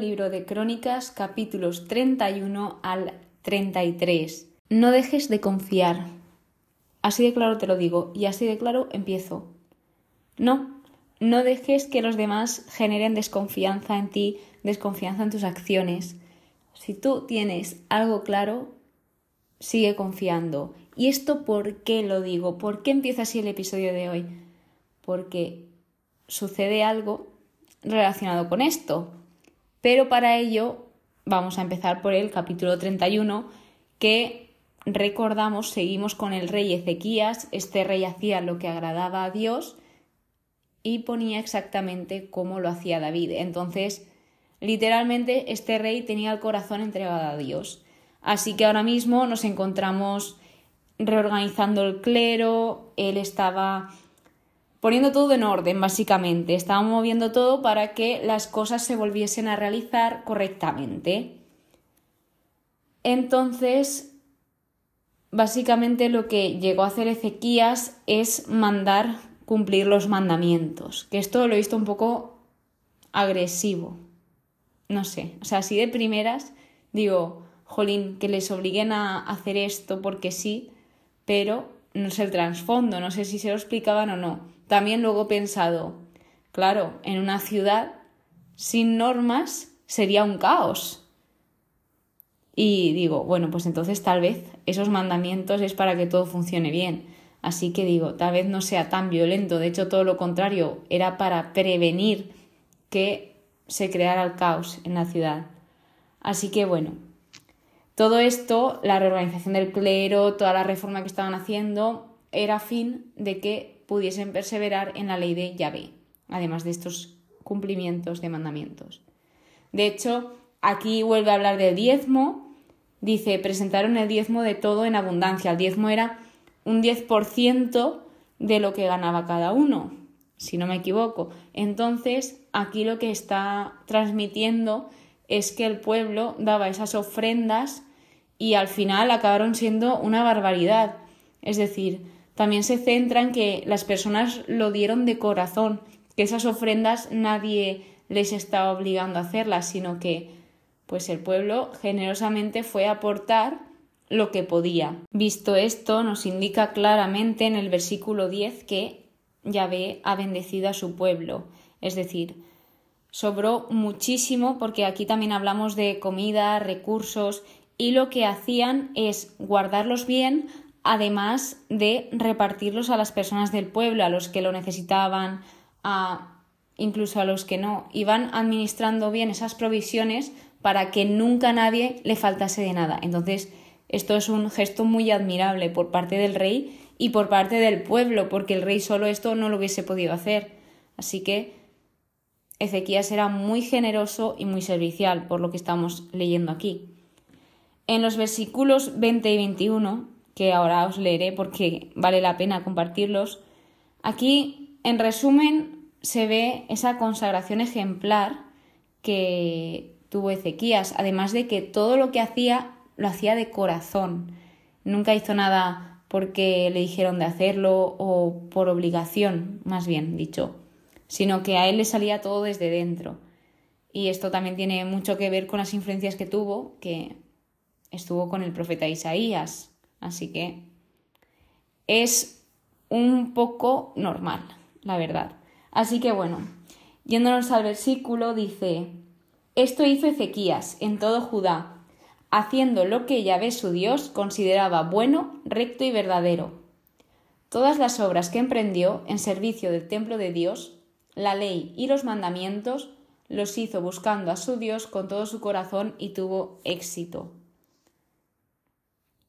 libro de Crónicas, capítulos 31 al 33. No dejes de confiar. Así de claro te lo digo y así de claro empiezo. No, no dejes que los demás generen desconfianza en ti, desconfianza en tus acciones. Si tú tienes algo claro, sigue confiando. ¿Y esto por qué lo digo? ¿Por qué empieza así el episodio de hoy? Porque sucede algo relacionado con esto. Pero para ello vamos a empezar por el capítulo 31 que recordamos, seguimos con el rey Ezequías. Este rey hacía lo que agradaba a Dios y ponía exactamente cómo lo hacía David. Entonces, literalmente, este rey tenía el corazón entregado a Dios. Así que ahora mismo nos encontramos reorganizando el clero, él estaba poniendo todo en orden, básicamente. Estaba moviendo todo para que las cosas se volviesen a realizar correctamente. Entonces, básicamente lo que llegó a hacer Ezequías es mandar cumplir los mandamientos, que esto lo he visto un poco agresivo. No sé, o sea, así de primeras digo, jolín, que les obliguen a hacer esto porque sí, pero no sé el trasfondo, no sé si se lo explicaban o no. También luego he pensado, claro, en una ciudad sin normas sería un caos. Y digo, bueno, pues entonces tal vez esos mandamientos es para que todo funcione bien. Así que digo, tal vez no sea tan violento, de hecho todo lo contrario, era para prevenir que se creara el caos en la ciudad. Así que bueno, todo esto, la reorganización del clero, toda la reforma que estaban haciendo, era fin de que pudiesen perseverar en la ley de Yahvé, además de estos cumplimientos de mandamientos. De hecho, aquí vuelve a hablar del diezmo, dice, presentaron el diezmo de todo en abundancia. El diezmo era un 10% de lo que ganaba cada uno, si no me equivoco. Entonces, aquí lo que está transmitiendo es que el pueblo daba esas ofrendas y al final acabaron siendo una barbaridad. Es decir, también se centra en que las personas lo dieron de corazón, que esas ofrendas nadie les estaba obligando a hacerlas, sino que pues el pueblo generosamente fue a aportar lo que podía. Visto esto, nos indica claramente en el versículo 10 que Yahvé ha bendecido a su pueblo, es decir, sobró muchísimo porque aquí también hablamos de comida, recursos y lo que hacían es guardarlos bien, además de repartirlos a las personas del pueblo, a los que lo necesitaban, a incluso a los que no. Iban administrando bien esas provisiones para que nunca nadie le faltase de nada. Entonces, esto es un gesto muy admirable por parte del rey y por parte del pueblo, porque el rey solo esto no lo hubiese podido hacer. Así que Ezequías era muy generoso y muy servicial, por lo que estamos leyendo aquí. En los versículos 20 y 21, que ahora os leeré porque vale la pena compartirlos, aquí, en resumen, se ve esa consagración ejemplar que tuvo Ezequías, además de que todo lo que hacía lo hacía de corazón. Nunca hizo nada porque le dijeron de hacerlo o por obligación, más bien dicho, sino que a él le salía todo desde dentro. Y esto también tiene mucho que ver con las influencias que tuvo, que estuvo con el profeta Isaías. Así que es un poco normal, la verdad. Así que bueno, yéndonos al versículo, dice, esto hizo Ezequías en todo Judá haciendo lo que Yahvé su Dios consideraba bueno, recto y verdadero. Todas las obras que emprendió en servicio del templo de Dios, la ley y los mandamientos, los hizo buscando a su Dios con todo su corazón y tuvo éxito.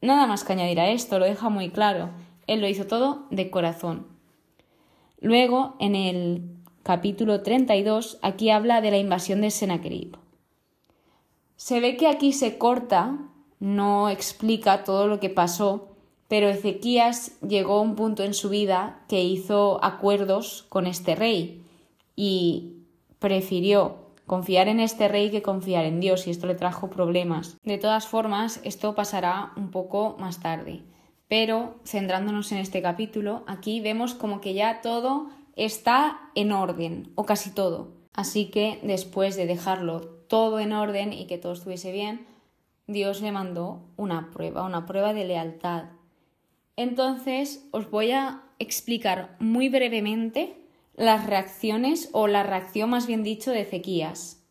Nada más que añadir a esto, lo deja muy claro. Él lo hizo todo de corazón. Luego, en el capítulo 32, aquí habla de la invasión de Sennacherib. Se ve que aquí se corta, no explica todo lo que pasó, pero Ezequías llegó a un punto en su vida que hizo acuerdos con este rey y prefirió confiar en este rey que confiar en Dios y esto le trajo problemas. De todas formas, esto pasará un poco más tarde. Pero centrándonos en este capítulo, aquí vemos como que ya todo está en orden, o casi todo. Así que después de dejarlo todo en orden y que todo estuviese bien, Dios le mandó una prueba, una prueba de lealtad. Entonces os voy a explicar muy brevemente las reacciones o la reacción más bien dicho de Ezequías.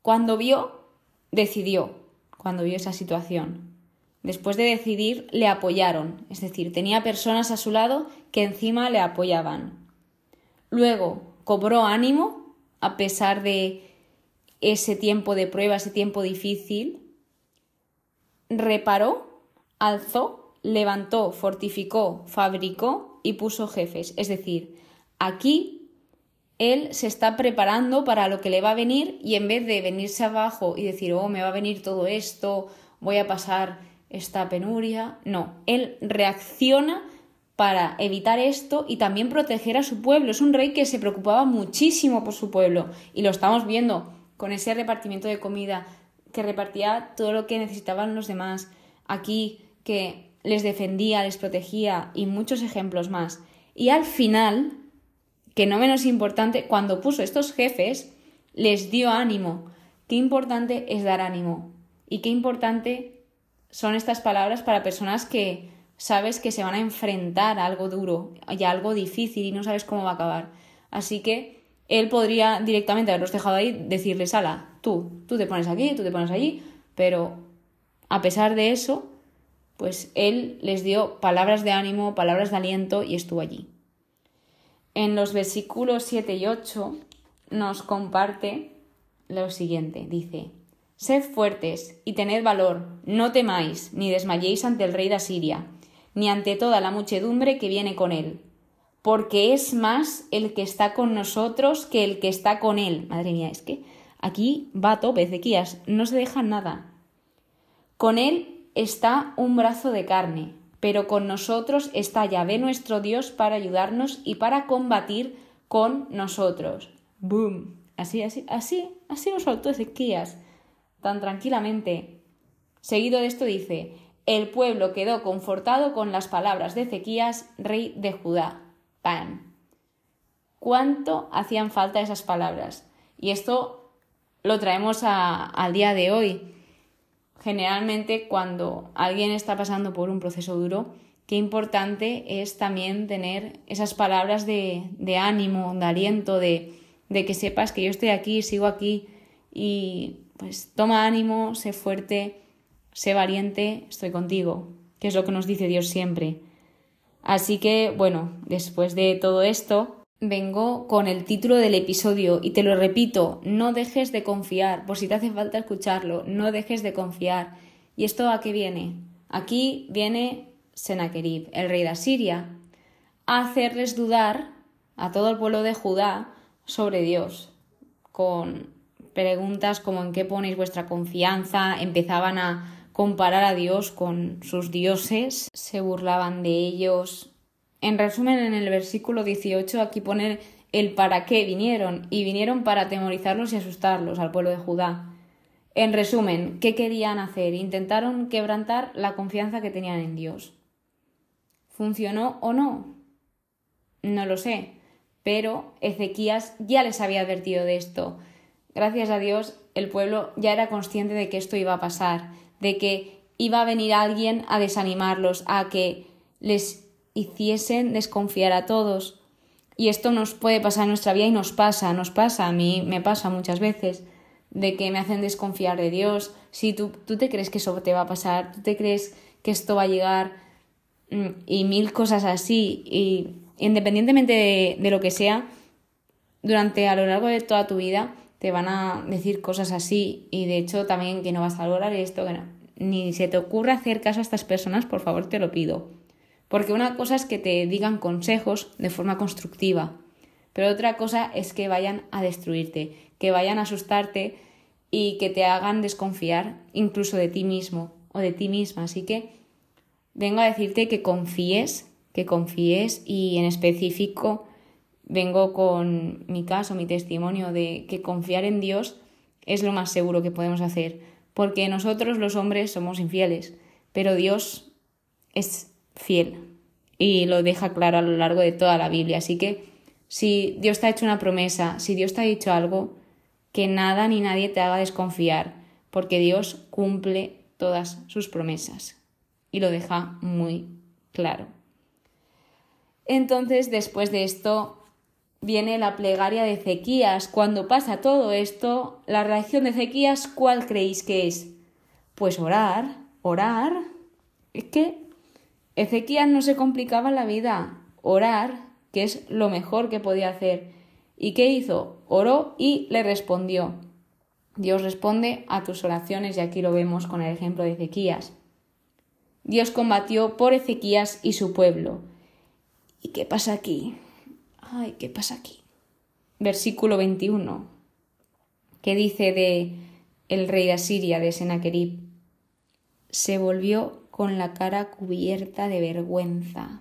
Cuando vio, decidió, cuando vio esa situación. Después de decidir, le apoyaron, es decir, tenía personas a su lado que encima le apoyaban. Luego, cobró ánimo a pesar de ese tiempo de prueba, ese tiempo difícil. Reparó, alzó, levantó, fortificó, fabricó y puso jefes. Es decir, aquí él se está preparando para lo que le va a venir y en vez de venirse abajo y decir, oh, me va a venir todo esto, voy a pasar esta penuria, no, él reacciona para evitar esto y también proteger a su pueblo. Es un rey que se preocupaba muchísimo por su pueblo y lo estamos viendo con ese repartimiento de comida que repartía todo lo que necesitaban los demás. Aquí que les defendía, les protegía y muchos ejemplos más. Y al final, que no menos importante, cuando puso estos jefes, les dio ánimo. Qué importante es dar ánimo y qué importante son estas palabras para personas que sabes que se van a enfrentar a algo duro y a algo difícil y no sabes cómo va a acabar. Así que él podría directamente haberlos dejado ahí, decirles, ala, tú, tú te pones aquí, tú te pones allí, pero a pesar de eso, pues él les dio palabras de ánimo, palabras de aliento y estuvo allí. En los versículos 7 y 8 nos comparte lo siguiente, dice, Sed fuertes y tened valor, no temáis ni desmayéis ante el rey de Asiria ni ante toda la muchedumbre que viene con él, porque es más el que está con nosotros que el que está con él. Madre mía, es que aquí va a tope no se deja nada. Con él está un brazo de carne, pero con nosotros está Yahvé nuestro Dios para ayudarnos y para combatir con nosotros. ¡Boom! Así, así, así, así nos soltó Ezequías, tan tranquilamente. Seguido de esto dice, el pueblo quedó confortado con las palabras de Ezequías, rey de Judá. ¡Pam! ¿Cuánto hacían falta esas palabras? Y esto lo traemos al día de hoy. Generalmente cuando alguien está pasando por un proceso duro, qué importante es también tener esas palabras de, ánimo, de aliento, de, de que sepas que yo estoy aquí, sigo aquí y pues toma ánimo, sé fuerte sé valiente, estoy contigo, que es lo que nos dice Dios siempre. Así que, bueno, después de todo esto, vengo con el título del episodio y te lo repito, no dejes de confiar, por si te hace falta escucharlo, no dejes de confiar. ¿Y esto a qué viene? Aquí viene Sennacherib, el rey de Asiria, a hacerles dudar a todo el pueblo de Judá sobre Dios, con preguntas como en qué ponéis vuestra confianza, empezaban a comparar a Dios con sus dioses, se burlaban de ellos. En resumen, en el versículo 18 aquí pone el para qué vinieron, y vinieron para atemorizarlos y asustarlos al pueblo de Judá. En resumen, ¿qué querían hacer? Intentaron quebrantar la confianza que tenían en Dios. ¿Funcionó o no? No lo sé, pero Ezequías ya les había advertido de esto. Gracias a Dios, el pueblo ya era consciente de que esto iba a pasar de que iba a venir alguien a desanimarlos, a que les hiciesen desconfiar a todos. Y esto nos puede pasar en nuestra vida y nos pasa, nos pasa, a mí me pasa muchas veces, de que me hacen desconfiar de Dios. Si tú, tú te crees que eso te va a pasar, tú te crees que esto va a llegar mm, y mil cosas así, y independientemente de, lo que sea, durante a lo largo de toda tu vida, te van a decir cosas así y de hecho también que no vas a lograr esto, que ni se te ocurra hacer caso a estas personas, por favor te lo pido. Porque una cosa es que te digan consejos de forma constructiva, pero otra cosa es que vayan a destruirte, que vayan a asustarte y que te hagan desconfiar incluso de ti mismo o de ti misma. Así que vengo a decirte que confíes, que confíes y en específico vengo con mi caso, mi testimonio de que confiar en Dios es lo más seguro que podemos hacer, porque nosotros los hombres somos infieles, pero Dios es fiel y lo deja claro a lo largo de toda la Biblia. Así que si Dios te ha hecho una promesa, si Dios te ha dicho algo, que nada ni nadie te haga desconfiar, porque Dios cumple todas sus promesas y lo deja muy claro. Entonces, después de esto, viene la plegaria de Ezequías. Cuando pasa todo esto, la reacción de Ezequías, ¿cuál creéis que es? Pues orar, orar. Es que Ezequías no se complicaba la vida. Orar, que es lo mejor que podía hacer. ¿Y qué hizo? Oró y le respondió. Dios responde a tus oraciones y aquí lo vemos con el ejemplo de Ezequías. Dios combatió por Ezequías y su pueblo. ¿Y qué pasa aquí? Ay, ¿qué pasa aquí? Versículo 21, que dice de el rey de Asiria, de Senaquerib, se volvió con la cara cubierta de vergüenza.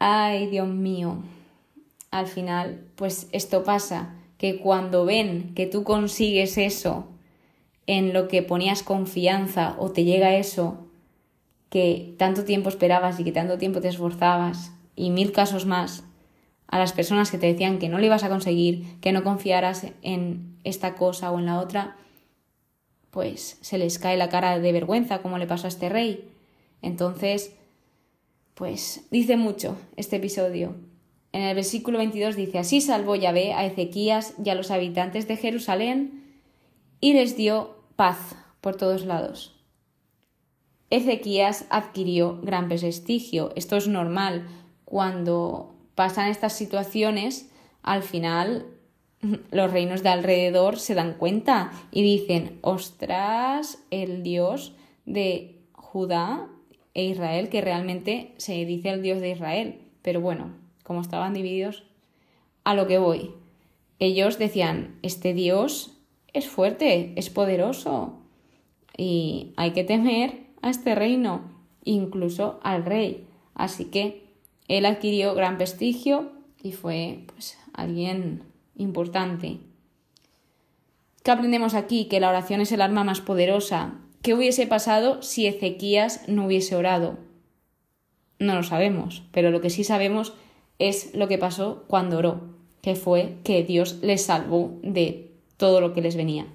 Ay, Dios mío. Al final, pues esto pasa, que cuando ven que tú consigues eso en lo que ponías confianza o te llega eso que tanto tiempo esperabas y que tanto tiempo te esforzabas y mil casos más a las personas que te decían que no lo ibas a conseguir, que no confiaras en esta cosa o en la otra, pues se les cae la cara de vergüenza como le pasó a este rey. Entonces, pues dice mucho este episodio. En el versículo 22 dice, así salvó Yahvé a Ezequías y a los habitantes de Jerusalén y les dio paz por todos lados. Ezequías adquirió gran prestigio. Esto es normal cuando pasan estas situaciones, al final los reinos de alrededor se dan cuenta y dicen, ostras, el Dios de Judá e Israel, que realmente se dice el Dios de Israel. Pero bueno, como estaban divididos, a lo que voy. Ellos decían, este Dios es fuerte, es poderoso y hay que temer a este reino, incluso al rey. Así que él adquirió gran prestigio y fue pues, alguien importante. ¿Qué aprendemos aquí? Que la oración es el arma más poderosa. ¿Qué hubiese pasado si Ezequías no hubiese orado? No lo sabemos, pero lo que sí sabemos es lo que pasó cuando oró, que fue que Dios les salvó de todo lo que les venía.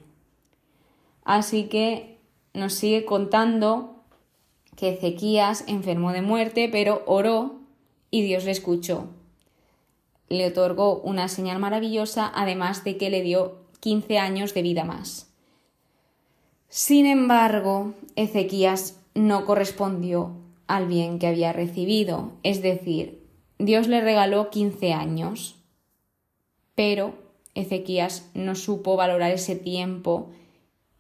Así que nos sigue contando que Ezequías enfermó de muerte, pero oró y Dios le escuchó. Le otorgó una señal maravillosa, además de que le dio 15 años de vida más. Sin embargo, Ezequías no correspondió al bien que había recibido, es decir, Dios le regaló 15 años, pero Ezequías no supo valorar ese tiempo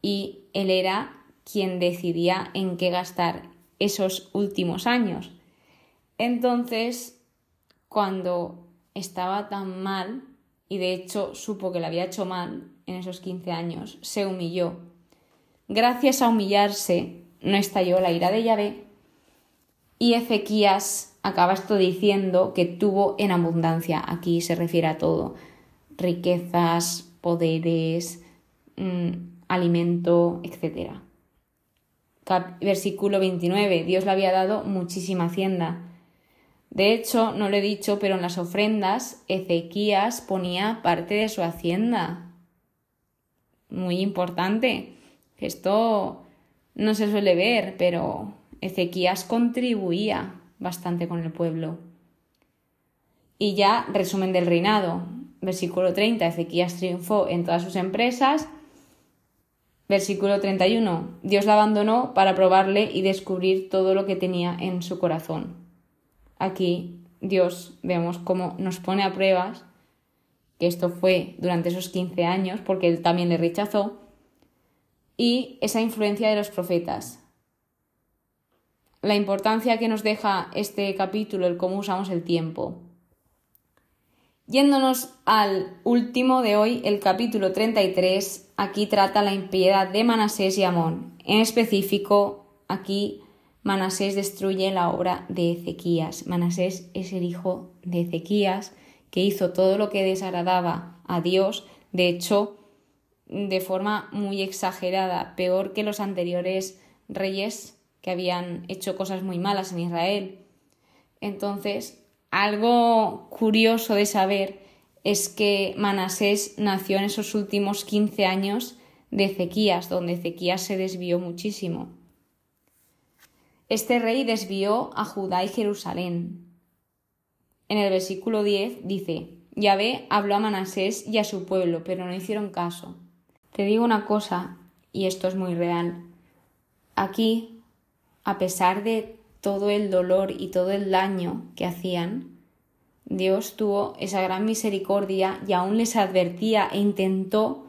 y él era quien decidía en qué gastar esos últimos años. Entonces, cuando estaba tan mal, y de hecho supo que le había hecho mal en esos 15 años, se humilló. Gracias a humillarse, no estalló la ira de Yahvé, y Ezequías acaba esto diciendo que tuvo en abundancia. Aquí se refiere a todo: riquezas, poderes, mm, alimento, etc. versículo 29. Dios le había dado muchísima hacienda. De hecho, no lo he dicho, pero en las ofrendas Ezequías ponía parte de su hacienda. Muy importante. Esto no se suele ver, pero Ezequías contribuía bastante con el pueblo. Y ya, resumen del reinado. Versículo 30, Ezequías triunfó en todas sus empresas. Versículo 31, Dios la abandonó para probarle y descubrir todo lo que tenía en su corazón aquí Dios vemos cómo nos pone a pruebas, que esto fue durante esos 15 años, porque él también le rechazó, y esa influencia de los profetas. La importancia que nos deja este capítulo, el cómo usamos el tiempo. Yéndonos al último de hoy, el capítulo 33, aquí trata la impiedad de Manasés y Amón. En específico, aquí Manasés destruye la obra de Ezequías. Manasés es el hijo de Ezequías que hizo todo lo que desagradaba a Dios, de hecho, de forma muy exagerada, peor que los anteriores reyes que habían hecho cosas muy malas en Israel. Entonces, algo curioso de saber es que Manasés nació en esos últimos 15 años de Ezequías, donde Ezequías se desvió muchísimo. Este rey desvió a Judá y Jerusalén. En el versículo 10 dice, Yahvé habló a Manasés y a su pueblo, pero no hicieron caso. Te digo una cosa, y esto es muy real. Aquí, a pesar de todo el dolor y todo el daño que hacían, Dios tuvo esa gran misericordia y aún les advertía e intentó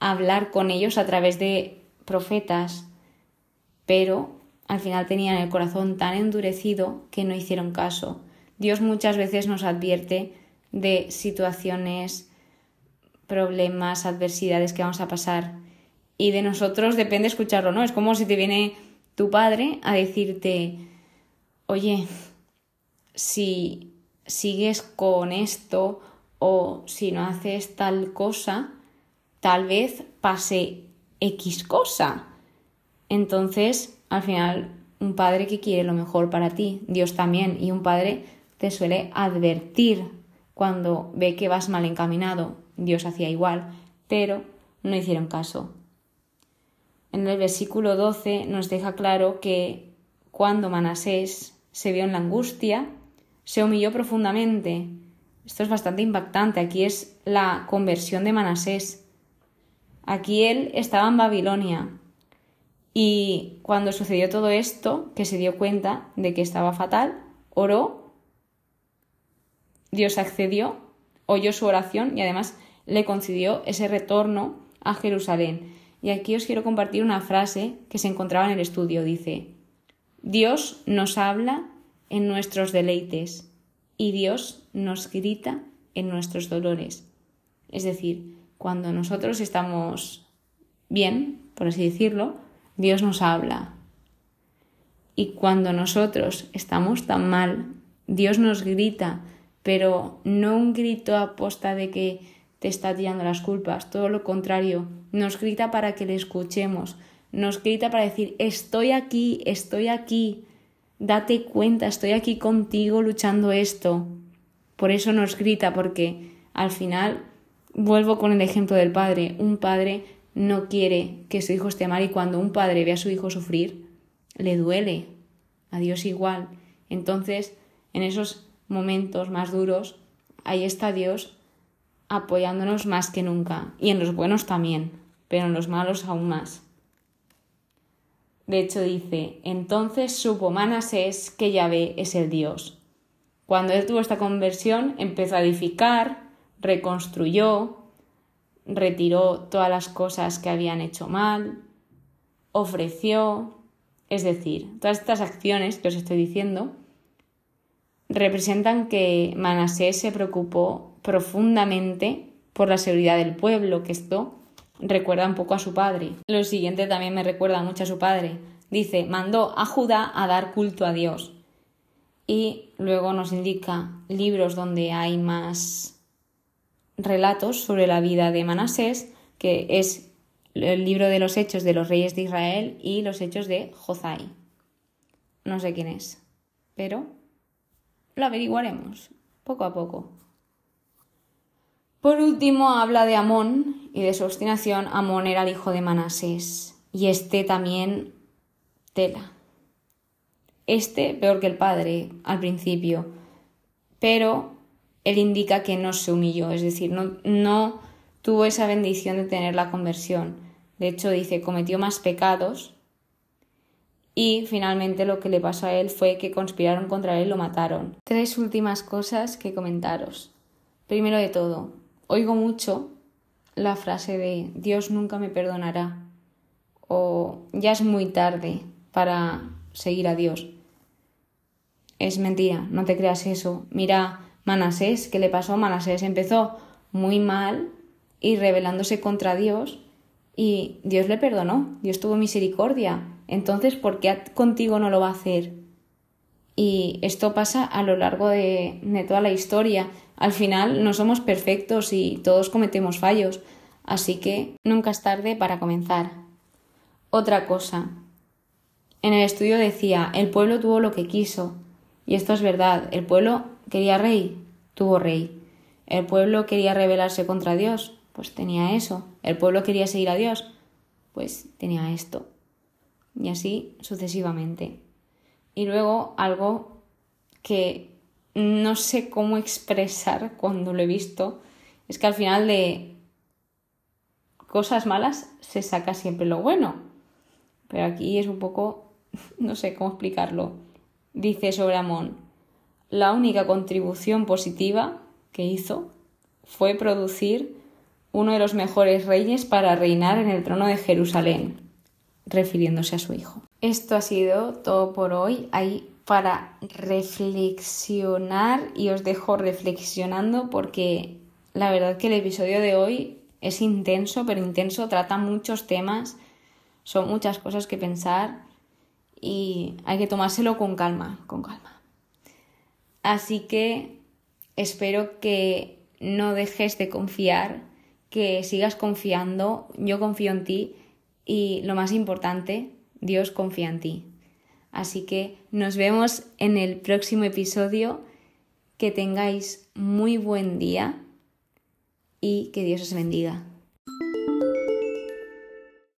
hablar con ellos a través de profetas, pero al final tenían el corazón tan endurecido que no hicieron caso. Dios muchas veces nos advierte de situaciones, problemas, adversidades que vamos a pasar y de nosotros depende escucharlo, ¿no? Es como si te viene tu padre a decirte, oye, si sigues con esto o si no haces tal cosa, tal vez pase X cosa. Entonces, al final, un padre que quiere lo mejor para ti, Dios también, y un padre te suele advertir cuando ve que vas mal encaminado. Dios hacía igual, pero no hicieron caso. En el versículo 12 nos deja claro que cuando Manasés se vio en la angustia, se humilló profundamente. Esto es bastante impactante. Aquí es la conversión de Manasés. Aquí él estaba en Babilonia. Y cuando sucedió todo esto, que se dio cuenta de que estaba fatal, oró, Dios accedió, oyó su oración y además le concedió ese retorno a Jerusalén. Y aquí os quiero compartir una frase que se encontraba en el estudio. Dice, Dios nos habla en nuestros deleites y Dios nos grita en nuestros dolores. Es decir, cuando nosotros estamos bien, por así decirlo, Dios nos habla. Y cuando nosotros estamos tan mal, Dios nos grita, pero no un grito a posta de que te está tirando las culpas, todo lo contrario, nos grita para que le escuchemos, nos grita para decir, estoy aquí, estoy aquí, date cuenta, estoy aquí contigo luchando esto. Por eso nos grita, porque al final, vuelvo con el ejemplo del padre, un padre no quiere que su hijo esté mal y cuando un padre ve a su hijo sufrir, le duele. A Dios igual. Entonces, en esos momentos más duros, ahí está Dios apoyándonos más que nunca. Y en los buenos también, pero en los malos aún más. De hecho dice, entonces supo Manasés que Yahvé es el Dios. Cuando él tuvo esta conversión, empezó a edificar, reconstruyó, retiró todas las cosas que habían hecho mal, ofreció, es decir, todas estas acciones que os estoy diciendo representan que Manasés se preocupó profundamente por la seguridad del pueblo, que esto recuerda un poco a su padre. Lo siguiente también me recuerda mucho a su padre. Dice, mandó a Judá a dar culto a Dios. Y luego nos indica libros donde hay más relatos sobre la vida de Manasés, que es el libro de los hechos de los reyes de Israel y los hechos de Jozai. No sé quién es, pero lo averiguaremos poco a poco. Por último, habla de Amón y de su obstinación. Amón era el hijo de Manasés y este también tela. Este peor que el padre al principio, pero él indica que no se humilló, es decir, no, tuvo esa bendición de tener la conversión. De hecho, dice, cometió más pecados y finalmente lo que le pasó a él fue que conspiraron contra él y lo mataron. Tres últimas cosas que comentaros. Primero de todo, oigo mucho la frase de Dios nunca me perdonará o ya es muy tarde para seguir a Dios. Es mentira, no te creas eso. Mira Manasés, ¿qué le pasó? Manasés empezó muy mal y rebelándose contra Dios y Dios le perdonó, Dios tuvo misericordia. Entonces, ¿por qué contigo no lo va a hacer? Y esto pasa a lo largo de, de toda la historia. Al final no somos perfectos y todos cometemos fallos, así que nunca es tarde para comenzar. Otra cosa. En el estudio decía, el pueblo tuvo lo que quiso. Y esto es verdad, el pueblo quería rey, tuvo rey. El pueblo quería rebelarse contra Dios, pues tenía eso. El pueblo quería seguir a Dios, pues tenía esto. Y así sucesivamente. Y luego algo que no sé cómo expresar cuando lo he visto, es que al final de cosas malas se saca siempre lo bueno. Pero aquí es un poco, no sé cómo explicarlo. Dice sobre Amón, la única contribución positiva que hizo fue producir uno de los mejores reyes para reinar en el trono de Jerusalén, refiriéndose a su hijo. Esto ha sido todo por hoy. Hay para reflexionar y os dejo reflexionando porque la verdad que el episodio de hoy es intenso, pero intenso, trata muchos temas, son muchas cosas que pensar y hay que tomárselo con calma, con calma. Así que espero que no dejes de confiar, que sigas confiando, yo confío en ti y lo más importante, Dios confía en ti. Así que nos vemos en el próximo episodio. Que tengáis muy buen día y que Dios os bendiga.